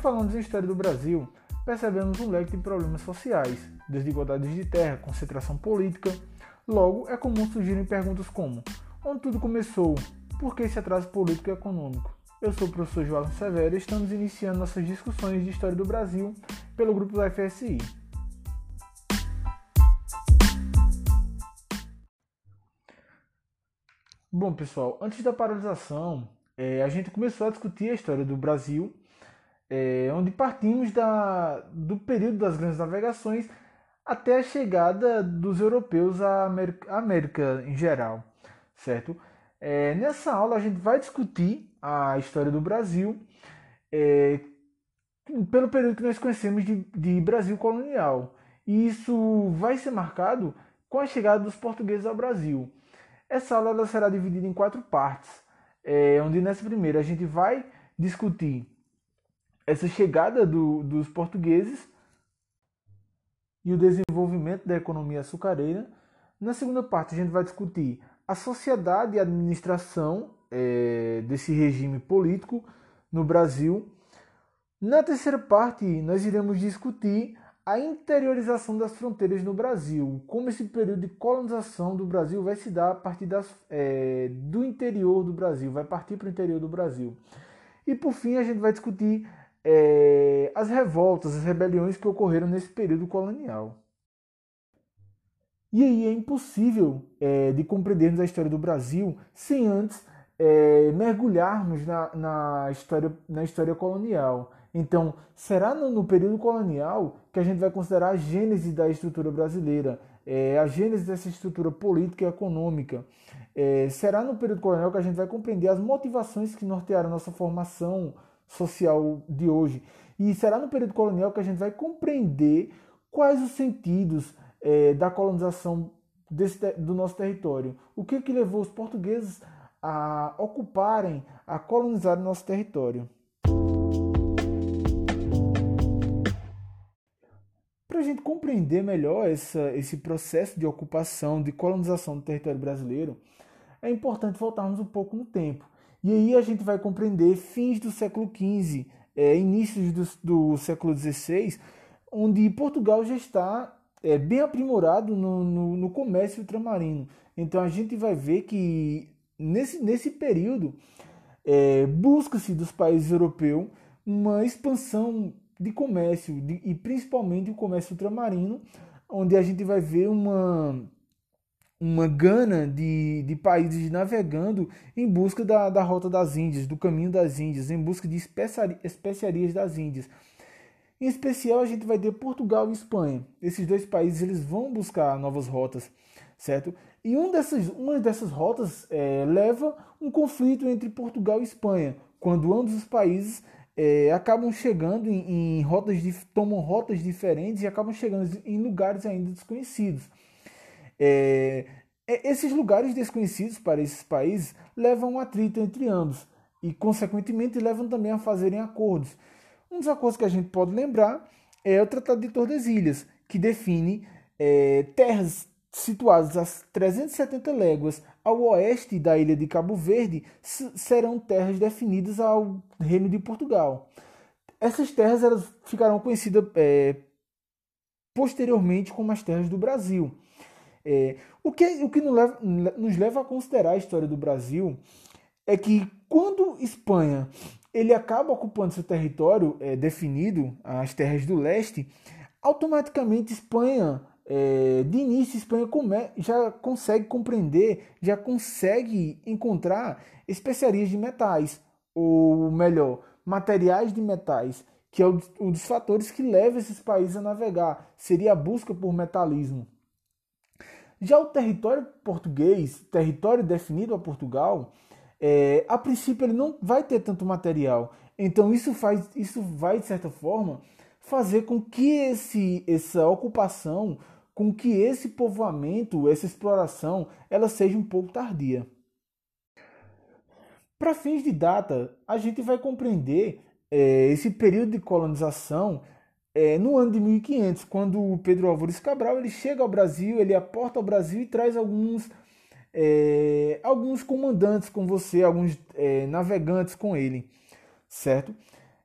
Quando falamos em história do Brasil, percebemos um leque de problemas sociais, desigualdades de terra, concentração política. Logo, é comum surgirem perguntas como: onde tudo começou? Por que esse atraso político e econômico? Eu sou o professor João Severo e estamos iniciando nossas discussões de história do Brasil pelo grupo da FSI. Bom, pessoal, antes da paralisação, é, a gente começou a discutir a história do Brasil, é, onde partimos da, do período das grandes navegações até a chegada dos europeus à América, à América em geral, certo? É, nessa aula a gente vai discutir a história do Brasil é, pelo período que nós conhecemos de, de Brasil colonial. E isso vai ser marcado com a chegada dos portugueses ao Brasil. Essa aula será dividida em quatro partes, é, onde nessa primeira a gente vai discutir essa chegada do, dos portugueses e o desenvolvimento da economia açucareira. Na segunda parte a gente vai discutir a sociedade e a administração é, desse regime político no Brasil. Na terceira parte nós iremos discutir a interiorização das fronteiras no Brasil, como esse período de colonização do Brasil vai se dar a partir das, é, do interior do Brasil, vai partir para o interior do Brasil. E por fim a gente vai discutir é, as revoltas, as rebeliões que ocorreram nesse período colonial. E aí é impossível é, de compreendermos a história do Brasil sem antes é, mergulharmos na, na, história, na história colonial. Então, será no, no, período colonial que a gente vai considerar a gênese da estrutura brasileira, é, a gênese dessa estrutura política e econômica. É, será no período colonial que a gente vai compreender as motivações que nortearam nossa formação social de hoje. E será no período colonial que a gente vai compreender quais os sentidos é, da colonização desse, do nosso território. O que, que levou os portugueses a ocuparem, a colonizar o nosso território. Para a gente compreender melhor essa, esse processo de ocupação, de colonização do território brasileiro, é importante voltarmos um pouco no tempo. E aí a gente vai compreender fins do século XV, é, inícios do, do século XVI, onde Portugal já está é, bem aprimorado no, no, no comércio ultramarino. Então a gente vai ver que nesse, nesse período é, busca-se dos países europeus uma expansão de comércio de, e principalmente o comércio ultramarino, onde a gente vai ver uma, uma gana de, de países navegando em busca da, da rota das Índias, do caminho das Índias, em busca de especiarias das Índias. Em especial, a gente vai ter Portugal e Espanha. Esses dois países eles vão buscar novas rotas, certo? E um dessas, uma dessas rotas é, leva um conflito entre Portugal e Espanha, quando ambos os países é, acabam chegando em, em rotas, tomam rotas diferentes e acabam chegando em lugares ainda desconhecidos. É, esses lugares desconhecidos para esses países levam um atrito entre ambos e, consequentemente, levam também a fazerem acordos. Um dos acordos que a gente pode lembrar é o Tratado de Tordesilhas, que define é, terras situadas a 370 léguas ao oeste da ilha de Cabo Verde, serão terras definidas ao Reino de Portugal. Essas terras elas ficarão conhecidas é, posteriormente como as terras do Brasil. É, o que, o que nos leva, nos leva a considerar a história do Brasil é que quando Espanha ele acaba ocupando seu território é, definido, as terras do leste, automaticamente Espanha é, de início, Espanha come, já consegue compreender, já consegue encontrar especiarias de metais, ou melhor, materiais de metais, que é um dos fatores que leva esses países a navegar, seria a busca por metalismo. Já o território português, território definido a Portugal, é, a princípio ele não vai ter tanto material. Então isso faz, isso vai de certa forma fazer com que esse, essa ocupação com que esse povoamento, essa exploração, ela seja um pouco tardia. Para fins de data, a gente vai compreender é, esse período de colonização é, no ano de 1500, quando o Pedro Álvares Cabral ele chega ao Brasil, ele aporta ao Brasil e traz alguns, é, alguns comandantes com você, alguns é, navegantes com ele, certo?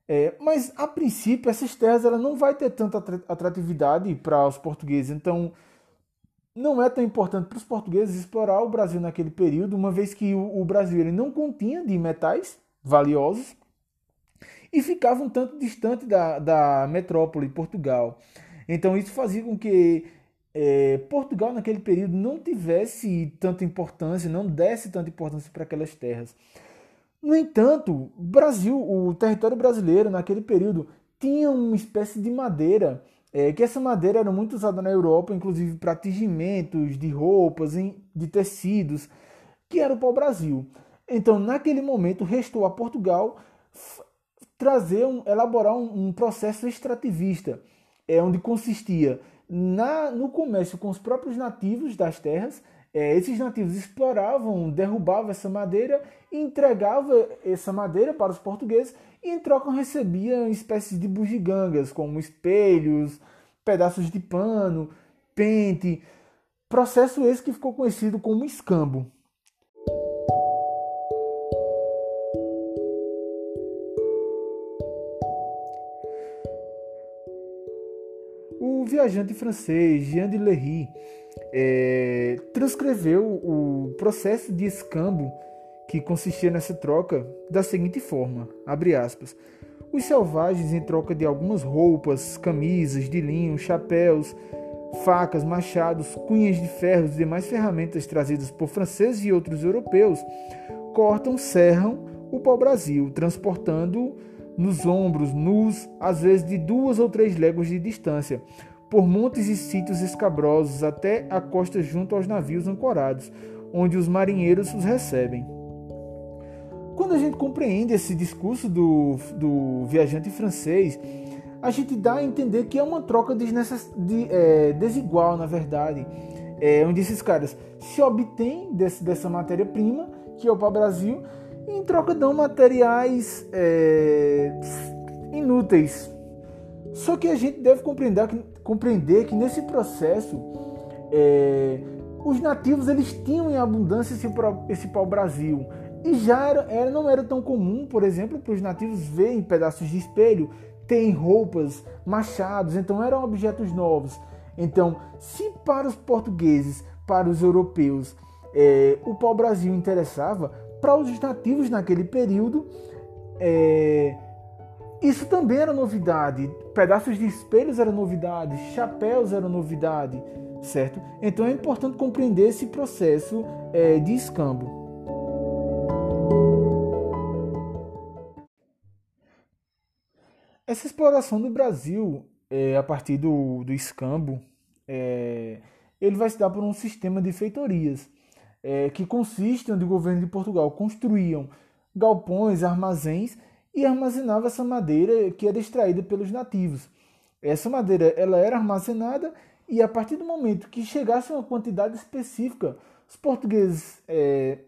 É, mas a princípio essas terras ela não vai ter tanta atratividade para os portugueses, então não é tão importante para os portugueses explorar o Brasil naquele período, uma vez que o, o Brasil ele não continha de metais valiosos e ficava um tanto distante da, da metrópole Portugal. Então isso fazia com que é, Portugal naquele período não tivesse tanta importância, não desse tanta importância para aquelas terras. No entanto, Brasil, o território brasileiro naquele período tinha uma espécie de madeira, é, que essa madeira era muito usada na Europa, inclusive para tingimentos de roupas, de tecidos, que era o pau-brasil. Então, naquele momento, restou a Portugal trazer, um, elaborar um, um processo extrativista, é, onde consistia na, no comércio com os próprios nativos das terras. É, esses nativos exploravam, derrubavam essa madeira entregavam essa madeira para os portugueses e em troca recebiam espécies de bugigangas, como espelhos, pedaços de pano, pente. Processo esse que ficou conhecido como escambo. Viajante francês Jean de Lery é, transcreveu o processo de escambo que consistia nessa troca da seguinte forma: abre aspas. Os selvagens, em troca de algumas roupas, camisas de linho, chapéus, facas, machados, cunhas de ferro e demais ferramentas trazidas por franceses e outros europeus, cortam, serram o pau-brasil, transportando nos ombros, nus, às vezes de duas ou três léguas de distância, por montes e sítios escabrosos até a costa junto aos navios ancorados, onde os marinheiros os recebem. Quando a gente compreende esse discurso do, do viajante francês, a gente dá a entender que é uma troca de, é, desigual, na verdade, é, onde esses caras se obtêm desse, dessa matéria-prima, que é o pau-brasil, e em troca dão materiais é, inúteis. Só que a gente deve compreender que, compreender que nesse processo é, os nativos eles tinham em abundância esse, esse pau-brasil. E já era, era, não era tão comum, por exemplo, para os nativos verem pedaços de espelho, terem roupas, machados, então eram objetos novos. Então, se para os portugueses, para os europeus, é, o pau-brasil interessava, para os nativos naquele período, é, isso também era novidade. Pedaços de espelhos eram novidade, chapéus eram novidade, certo? Então é importante compreender esse processo é, de escambo. Essa exploração do Brasil é, a partir do, do escambo, é, ele vai se dar por um sistema de feitorias, é, que consiste onde o governo de Portugal construíam galpões, armazéns e armazenava essa madeira que era extraída pelos nativos. Essa madeira ela era armazenada e a partir do momento que chegasse uma quantidade específica, os portugueses é,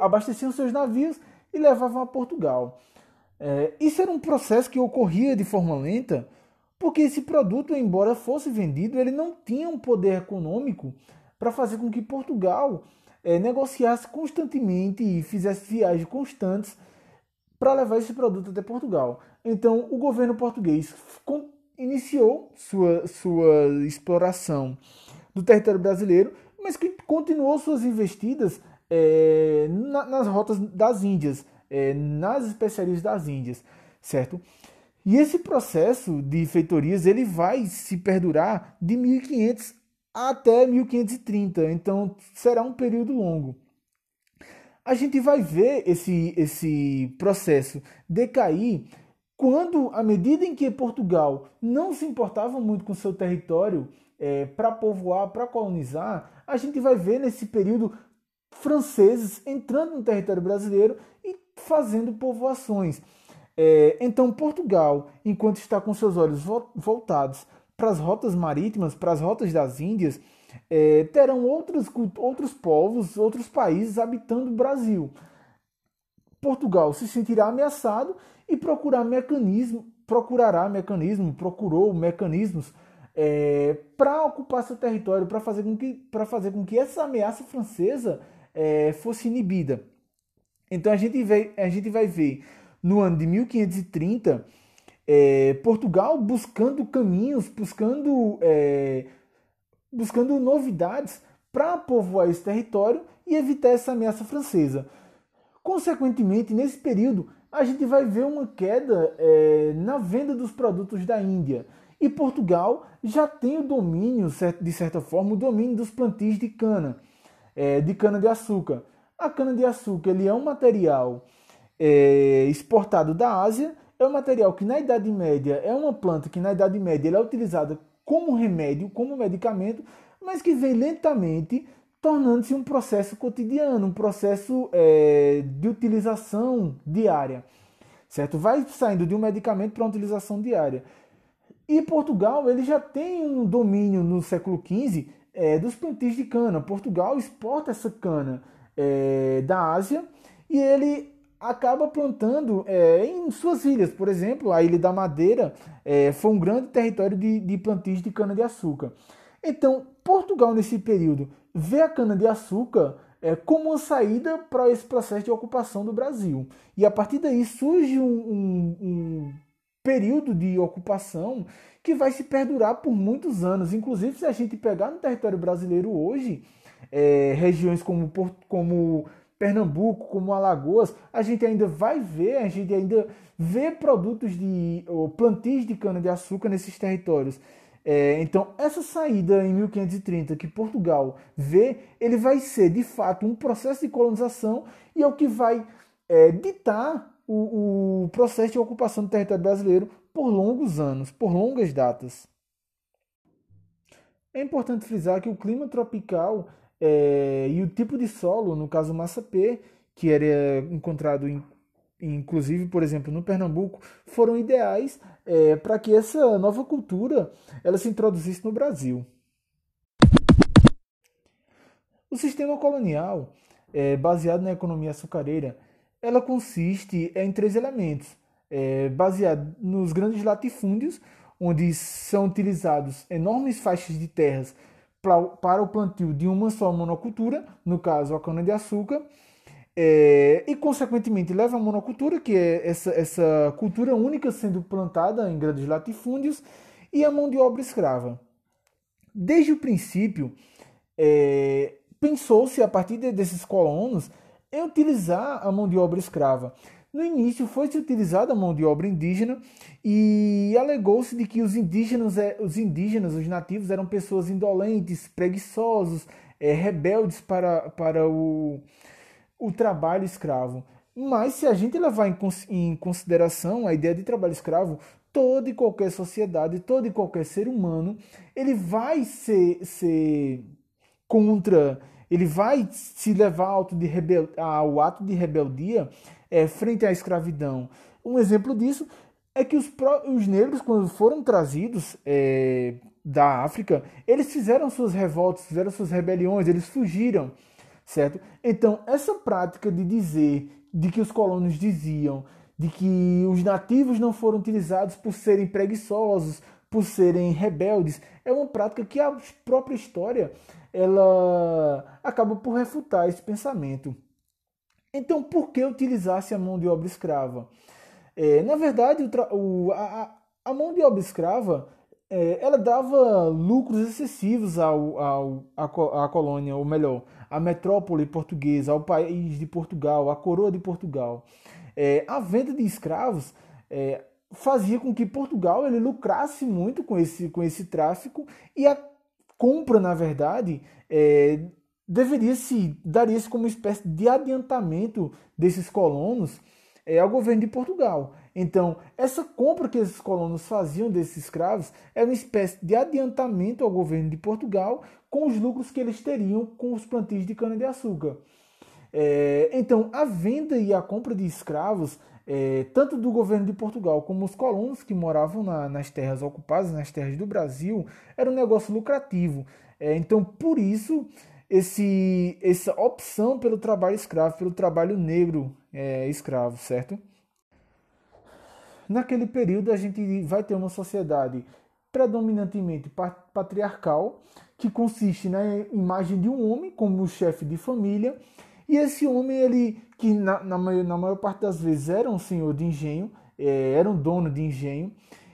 abasteciam seus navios e levavam a Portugal. É, isso era um processo que ocorria de forma lenta, porque esse produto, embora fosse vendido, ele não tinha um poder econômico para fazer com que Portugal é, negociasse constantemente e fizesse viagens constantes para levar esse produto até Portugal. Então, o governo português iniciou sua, sua exploração do território brasileiro, mas que continuou suas investidas é, na, nas rotas das Índias, é, nas especiarias das Índias, certo? E esse processo de feitorias ele vai se perdurar de 1500 até 1530, então será um período longo. A gente vai ver esse, esse processo decair quando, à medida em que Portugal não se importava muito com seu território é, para povoar, para colonizar, a gente vai ver nesse período franceses entrando no território brasileiro e fazendo povoações. É, então, Portugal, enquanto está com seus olhos voltados para as rotas marítimas, para as rotas das Índias, é, terão outros, outros povos, outros países habitando o Brasil. Portugal se sentirá ameaçado e procurar mecanismo, procurará mecanismo, procurou mecanismos é, para ocupar seu território, para fazer, com que, fazer com que essa ameaça francesa é, fosse inibida. Então a gente, vê, a gente vai ver no ano de 1530, é, Portugal buscando caminhos, buscando, é, buscando novidades para povoar esse território e evitar essa ameaça francesa. Consequentemente, nesse período, a gente vai ver uma queda é, na venda dos produtos da Índia. E Portugal já tem o domínio, de certa forma, o domínio dos plantios de cana, é, de cana-de-açúcar. A cana-de-açúcar é um material é, exportado da Ásia, é um material que na Idade Média é uma planta que na Idade Média é utilizada como remédio, como medicamento, mas que vem lentamente tornando-se um processo cotidiano, um processo é, de utilização diária, certo? Vai saindo de um medicamento para uma utilização diária. E Portugal ele já tem um domínio no século XV é, dos plantios de cana. Portugal exporta essa cana é, da Ásia e ele acaba plantando é, em suas ilhas. Por exemplo, a Ilha da Madeira é, foi um grande território de, de plantios de cana-de-açúcar. Então, Portugal, nesse período, vê a cana-de-açúcar é, como uma saída para esse processo de ocupação do Brasil. E a partir daí surge um, um, um período de ocupação que vai se perdurar por muitos anos. Inclusive, se a gente pegar no território brasileiro hoje, é, regiões como, como Pernambuco, como Alagoas, a gente ainda vai ver, a gente ainda vê produtos de plantios de cana-de-açúcar nesses territórios. É, então, essa saída em 1530 que Portugal vê, ele vai ser de fato um processo de colonização e é o que vai é, ditar o, o processo de ocupação do território brasileiro por longos anos, por longas datas. É importante frisar que o clima tropical é, e o tipo de solo, no caso massapê, que era encontrado em inclusive, por exemplo, no Pernambuco, foram ideais é, para que essa nova cultura ela se introduzisse no Brasil. O sistema colonial, é, baseado na economia açucareira, ela consiste em três elementos, é, baseado nos grandes latifúndios, onde são utilizados enormes faixas de terras para o plantio de uma só monocultura, no caso a cana-de-açúcar, é, e, consequentemente, leva a monocultura, que é essa, essa cultura única sendo plantada em grandes latifúndios, e a mão de obra escrava. Desde o princípio, é, pensou-se, a partir de, desses colonos, em utilizar a mão de obra escrava. No início foi-se utilizada a mão de obra indígena e alegou-se de que os indígenas, é, os indígenas, os nativos, eram pessoas indolentes, preguiçosos, é, rebeldes para, para o, o trabalho escravo. Mas se a gente levar em consideração a ideia de trabalho escravo, toda e qualquer sociedade, todo e qualquer ser humano, ele vai ser, ser contra, ele vai se levar ao ato de, rebel, ao ato de rebeldia é, frente à escravidão. Um exemplo disso é que os, os negros, quando foram trazidos é, da África, eles fizeram suas revoltas, fizeram suas rebeliões, eles fugiram certo? Então, essa prática de dizer, de que os colonos diziam, de que os nativos não foram utilizados por serem preguiçosos, por serem rebeldes, é uma prática que a própria história ela acaba por refutar esse pensamento. Então, por que utilizasse a mão de obra escrava? É, na verdade, o, a, a, mão de obra escrava é, ela dava lucros excessivos ao, ao, à, à colônia, ou melhor, à metrópole portuguesa, ao país de Portugal, à coroa de Portugal. É, a venda de escravos é, fazia com que Portugal ele lucrasse muito com esse, com esse tráfico e a compra, na verdade, é, deveria se daria-se como uma espécie de adiantamento desses colonos é, ao governo de Portugal. Então, essa compra que esses colonos faziam desses escravos era uma espécie de adiantamento ao governo de Portugal com os lucros que eles teriam com os plantios de cana-de-açúcar. É, então, a venda e a compra de escravos, é, tanto do governo de Portugal como os colonos que moravam na, nas terras ocupadas, nas terras do Brasil, era um negócio lucrativo. É, então, por isso, esse, essa opção pelo trabalho escravo, pelo trabalho negro é, escravo, certo? Naquele período, a gente vai ter uma sociedade predominantemente patriarcal, que consiste na imagem de um homem como chefe de família, E esse homem, ele, que na, na, maior, na maior parte das vezes era um senhor de engenho, é, era um dono de engenho,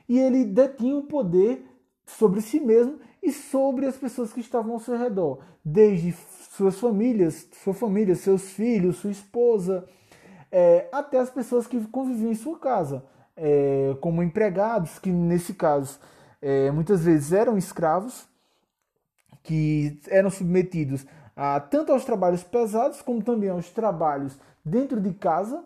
e ele detinha o poder sobre si mesmo e sobre as pessoas que estavam ao seu redor, desde suas famílias, sua família, seus filhos, sua esposa, é, até as pessoas que conviviam em sua casa, é, como empregados, que nesse caso é, muitas vezes eram escravos, que eram submetidos a, tanto aos trabalhos pesados como também aos trabalhos dentro de casa.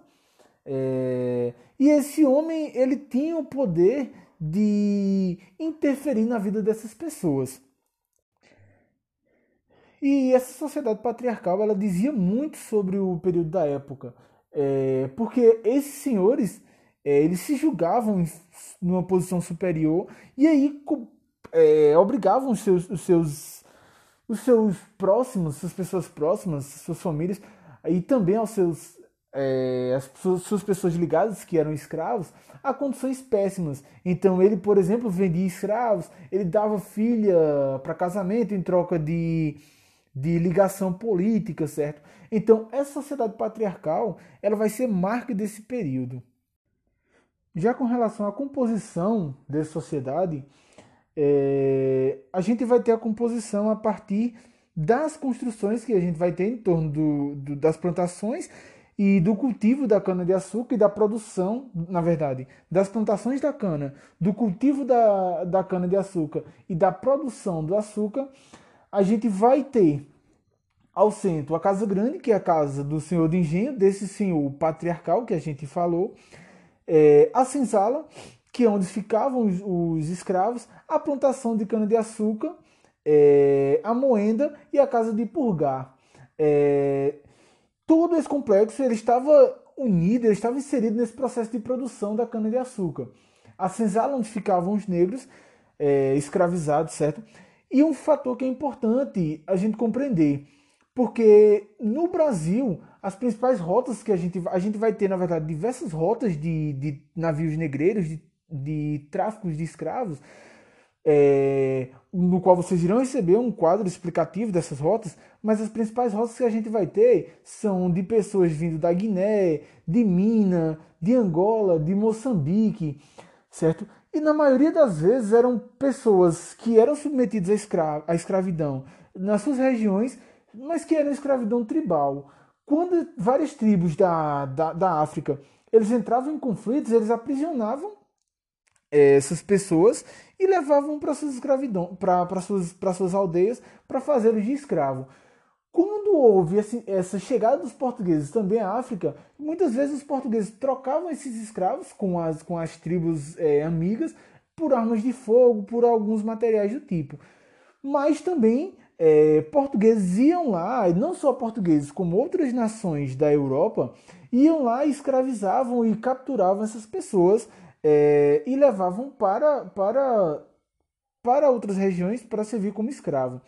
É, e esse homem ele tinha o poder de interferir na vida dessas pessoas. E essa sociedade patriarcal ela dizia muito sobre o período da época, é, porque esses senhores é, eles se julgavam numa posição superior e aí é, obrigavam os seus, os seus os seus próximos, suas pessoas próximas, suas famílias e também aos seus é, as suas, suas pessoas ligadas que eram escravos a condições péssimas. Então ele, por exemplo, vendia escravos, ele dava filha para casamento em troca de, de ligação política, certo? Então essa sociedade patriarcal ela vai ser marca desse período. Já com relação à composição dessa sociedade, é, a gente vai ter a composição a partir das construções que a gente vai ter em torno do, do, das plantações e do cultivo da cana-de-açúcar e da produção, na verdade, das plantações da cana, do cultivo da, da cana-de-açúcar e da produção do açúcar, a gente vai ter ao centro a Casa Grande, que é a casa do senhor de engenho, desse senhor patriarcal que a gente falou, é, a senzala, que é onde ficavam os, os escravos, a plantação de cana-de-açúcar, é, a moenda e a casa de purgar. É, todo esse complexo ele estava unido, ele estava inserido nesse processo de produção da cana-de-açúcar. A senzala onde ficavam os negros é, escravizados, certo? E um fator que é importante a gente compreender, porque no Brasil as principais rotas que a gente, a gente vai ter, na verdade, diversas rotas de, de navios negreiros, de, de tráficos de escravos, é, no qual vocês irão receber um quadro explicativo dessas rotas, mas as principais rotas que a gente vai ter são de pessoas vindo da Guiné, de Minas, de Angola, de Moçambique, certo? E na maioria das vezes eram pessoas que eram submetidas à, escra à escravidão nas suas regiões, mas que eram escravidão tribal. Quando várias tribos da, da, da África eles entravam em conflitos, eles aprisionavam essas pessoas e levavam para suas escravidão, para suas, suas aldeias para fazê-los de escravo. Quando houve essa chegada dos portugueses também à África, muitas vezes os portugueses trocavam esses escravos com as, com as tribos é, amigas por armas de fogo, por alguns materiais do tipo. Mas também é, portugueses iam lá, e não só portugueses, como outras nações da Europa, iam lá, escravizavam e capturavam essas pessoas é, e levavam para, para, para outras regiões para servir como escravo.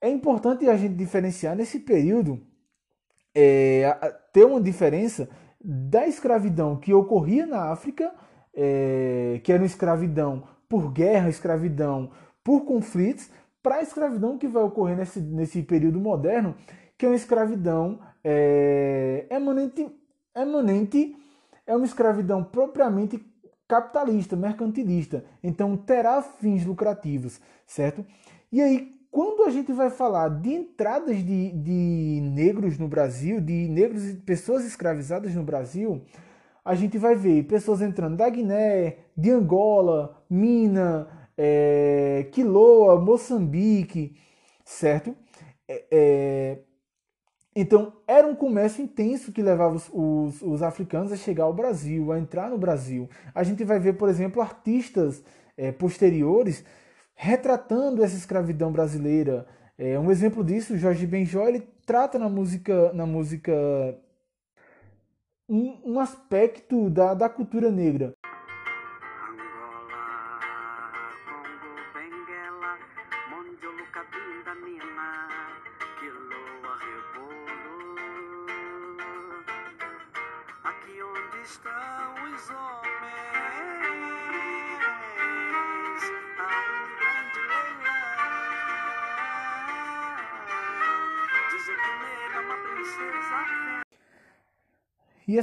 É importante a gente diferenciar nesse período, é, ter uma diferença da escravidão que ocorria na África, é, que era uma escravidão por guerra, escravidão por conflitos, para a escravidão que vai ocorrer nesse, nesse período moderno, que é uma escravidão é, emanente, emanente, é uma escravidão propriamente capitalista, mercantilista. Então terá fins lucrativos, certo? E aí, quando a gente vai falar de entradas de, de negros no Brasil, de negros e pessoas escravizadas no Brasil, a gente vai ver pessoas entrando da Guiné, de Angola, Mina, é, Quiloa, Moçambique, certo? É, é, então, era um comércio intenso que levava os, os, os, africanos a chegar ao Brasil, a entrar no Brasil. A gente vai ver, por exemplo, artistas é, posteriores retratando essa escravidão brasileira. É, um exemplo disso, Jorge Benjó, ele trata na música, na música um, um aspecto da, da cultura negra.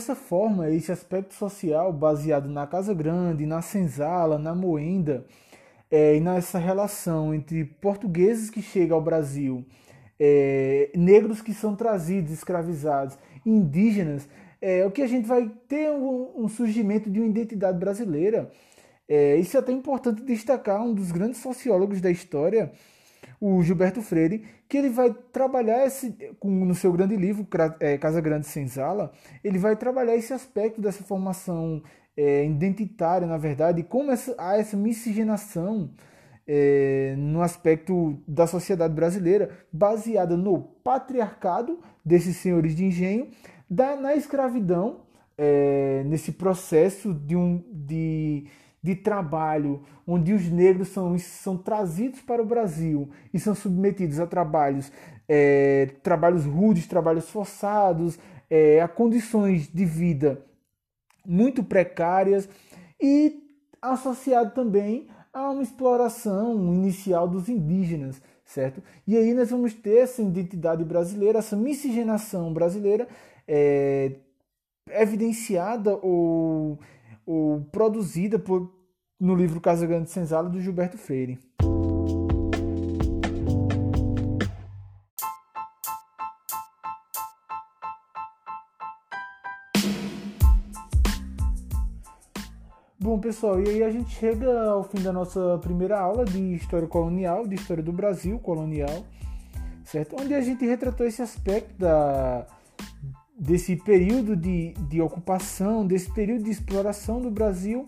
E essa forma, esse aspecto social baseado na Casa Grande, na Senzala, na Moenda, é, e nessa relação entre portugueses que chegam ao Brasil, é, negros que são trazidos, escravizados, indígenas, é o que a gente vai ter um, um surgimento de uma identidade brasileira. É, isso é até importante destacar um dos grandes sociólogos da história, o Gilberto Freire, que ele vai trabalhar esse, no seu grande livro, é, Casa Grande Senzala, ele vai trabalhar esse aspecto dessa formação é, identitária, na verdade, como essa, há essa miscigenação é, no aspecto da sociedade brasileira, baseada no patriarcado desses senhores de engenho, da, na escravidão, é, nesse processo de, um, de, de trabalho, onde os negros são, são trazidos para o Brasil e são submetidos a trabalhos, é, trabalhos rudes, trabalhos forçados, é, a condições de vida muito precárias e associado também a uma exploração inicial dos indígenas, certo? E aí nós vamos ter essa identidade brasileira, essa miscigenação brasileira é, evidenciada ou, ou produzida por, no livro Casa Grande Senzala do Gilberto Freire. Bom, pessoal, e aí a gente chega ao fim da nossa primeira aula de história colonial, de história do Brasil colonial, certo? Onde a gente retratou esse aspecto da, desse período de, de ocupação, desse período de exploração do Brasil,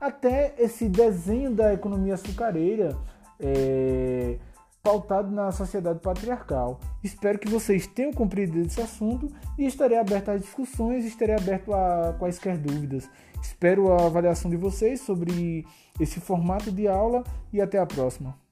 até esse desenho da economia açucareira é, pautado na sociedade patriarcal. Espero que vocês tenham compreendido esse assunto e estarei aberto às discussões, estarei aberto a quaisquer dúvidas. Espero a avaliação de vocês sobre esse formato de aula e até a próxima.